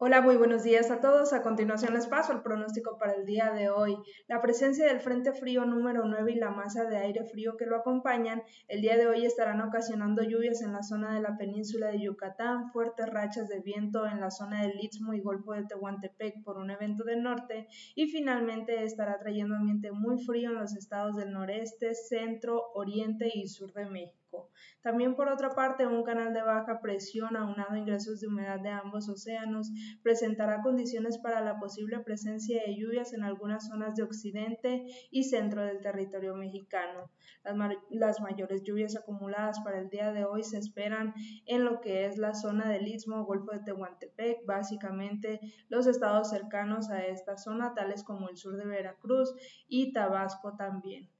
Hola, muy buenos días a todos. A continuación les paso el pronóstico para el día de hoy. La presencia del Frente Frío número 9 y la masa de aire frío que lo acompañan el día de hoy estarán ocasionando lluvias en la zona de la península de Yucatán, fuertes rachas de viento en la zona del Istmo y Golfo de Tehuantepec por un evento del norte y finalmente estará trayendo ambiente muy frío en los estados del noreste, centro, oriente y sur de México. También por otra parte, un canal de baja presión aunado a ingresos de humedad de ambos océanos presentará condiciones para la posible presencia de lluvias en algunas zonas de occidente y centro del territorio mexicano. Las, las mayores lluvias acumuladas para el día de hoy se esperan en lo que es la zona del Istmo, Golfo de Tehuantepec, básicamente los estados cercanos a esta zona, tales como el sur de Veracruz y Tabasco también.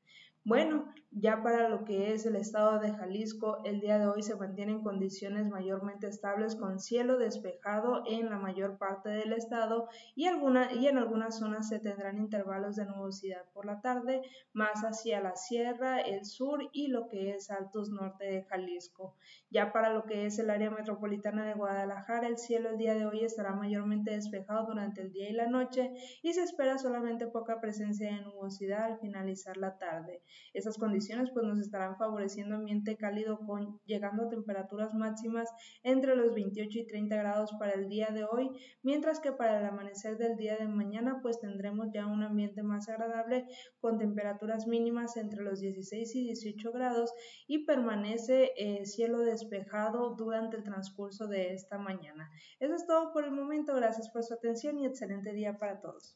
Bueno, ya para lo que es el estado de Jalisco, el día de hoy se mantienen condiciones mayormente estables con cielo despejado en la mayor parte del estado y, y en algunas zonas se tendrán intervalos de nubosidad por la tarde, más hacia la sierra, el sur y lo que es altos norte de Jalisco. Ya para lo que es el área metropolitana de Guadalajara, el cielo el día de hoy estará mayormente despejado durante el día y la noche y se espera solamente poca presencia de nubosidad al finalizar la tarde. Esas condiciones pues nos estarán favoreciendo ambiente cálido con llegando a temperaturas máximas entre los 28 y 30 grados para el día de hoy, mientras que para el amanecer del día de mañana pues tendremos ya un ambiente más agradable con temperaturas mínimas entre los 16 y 18 grados y permanece eh, cielo despejado durante el transcurso de esta mañana. Eso es todo por el momento, gracias por su atención y excelente día para todos.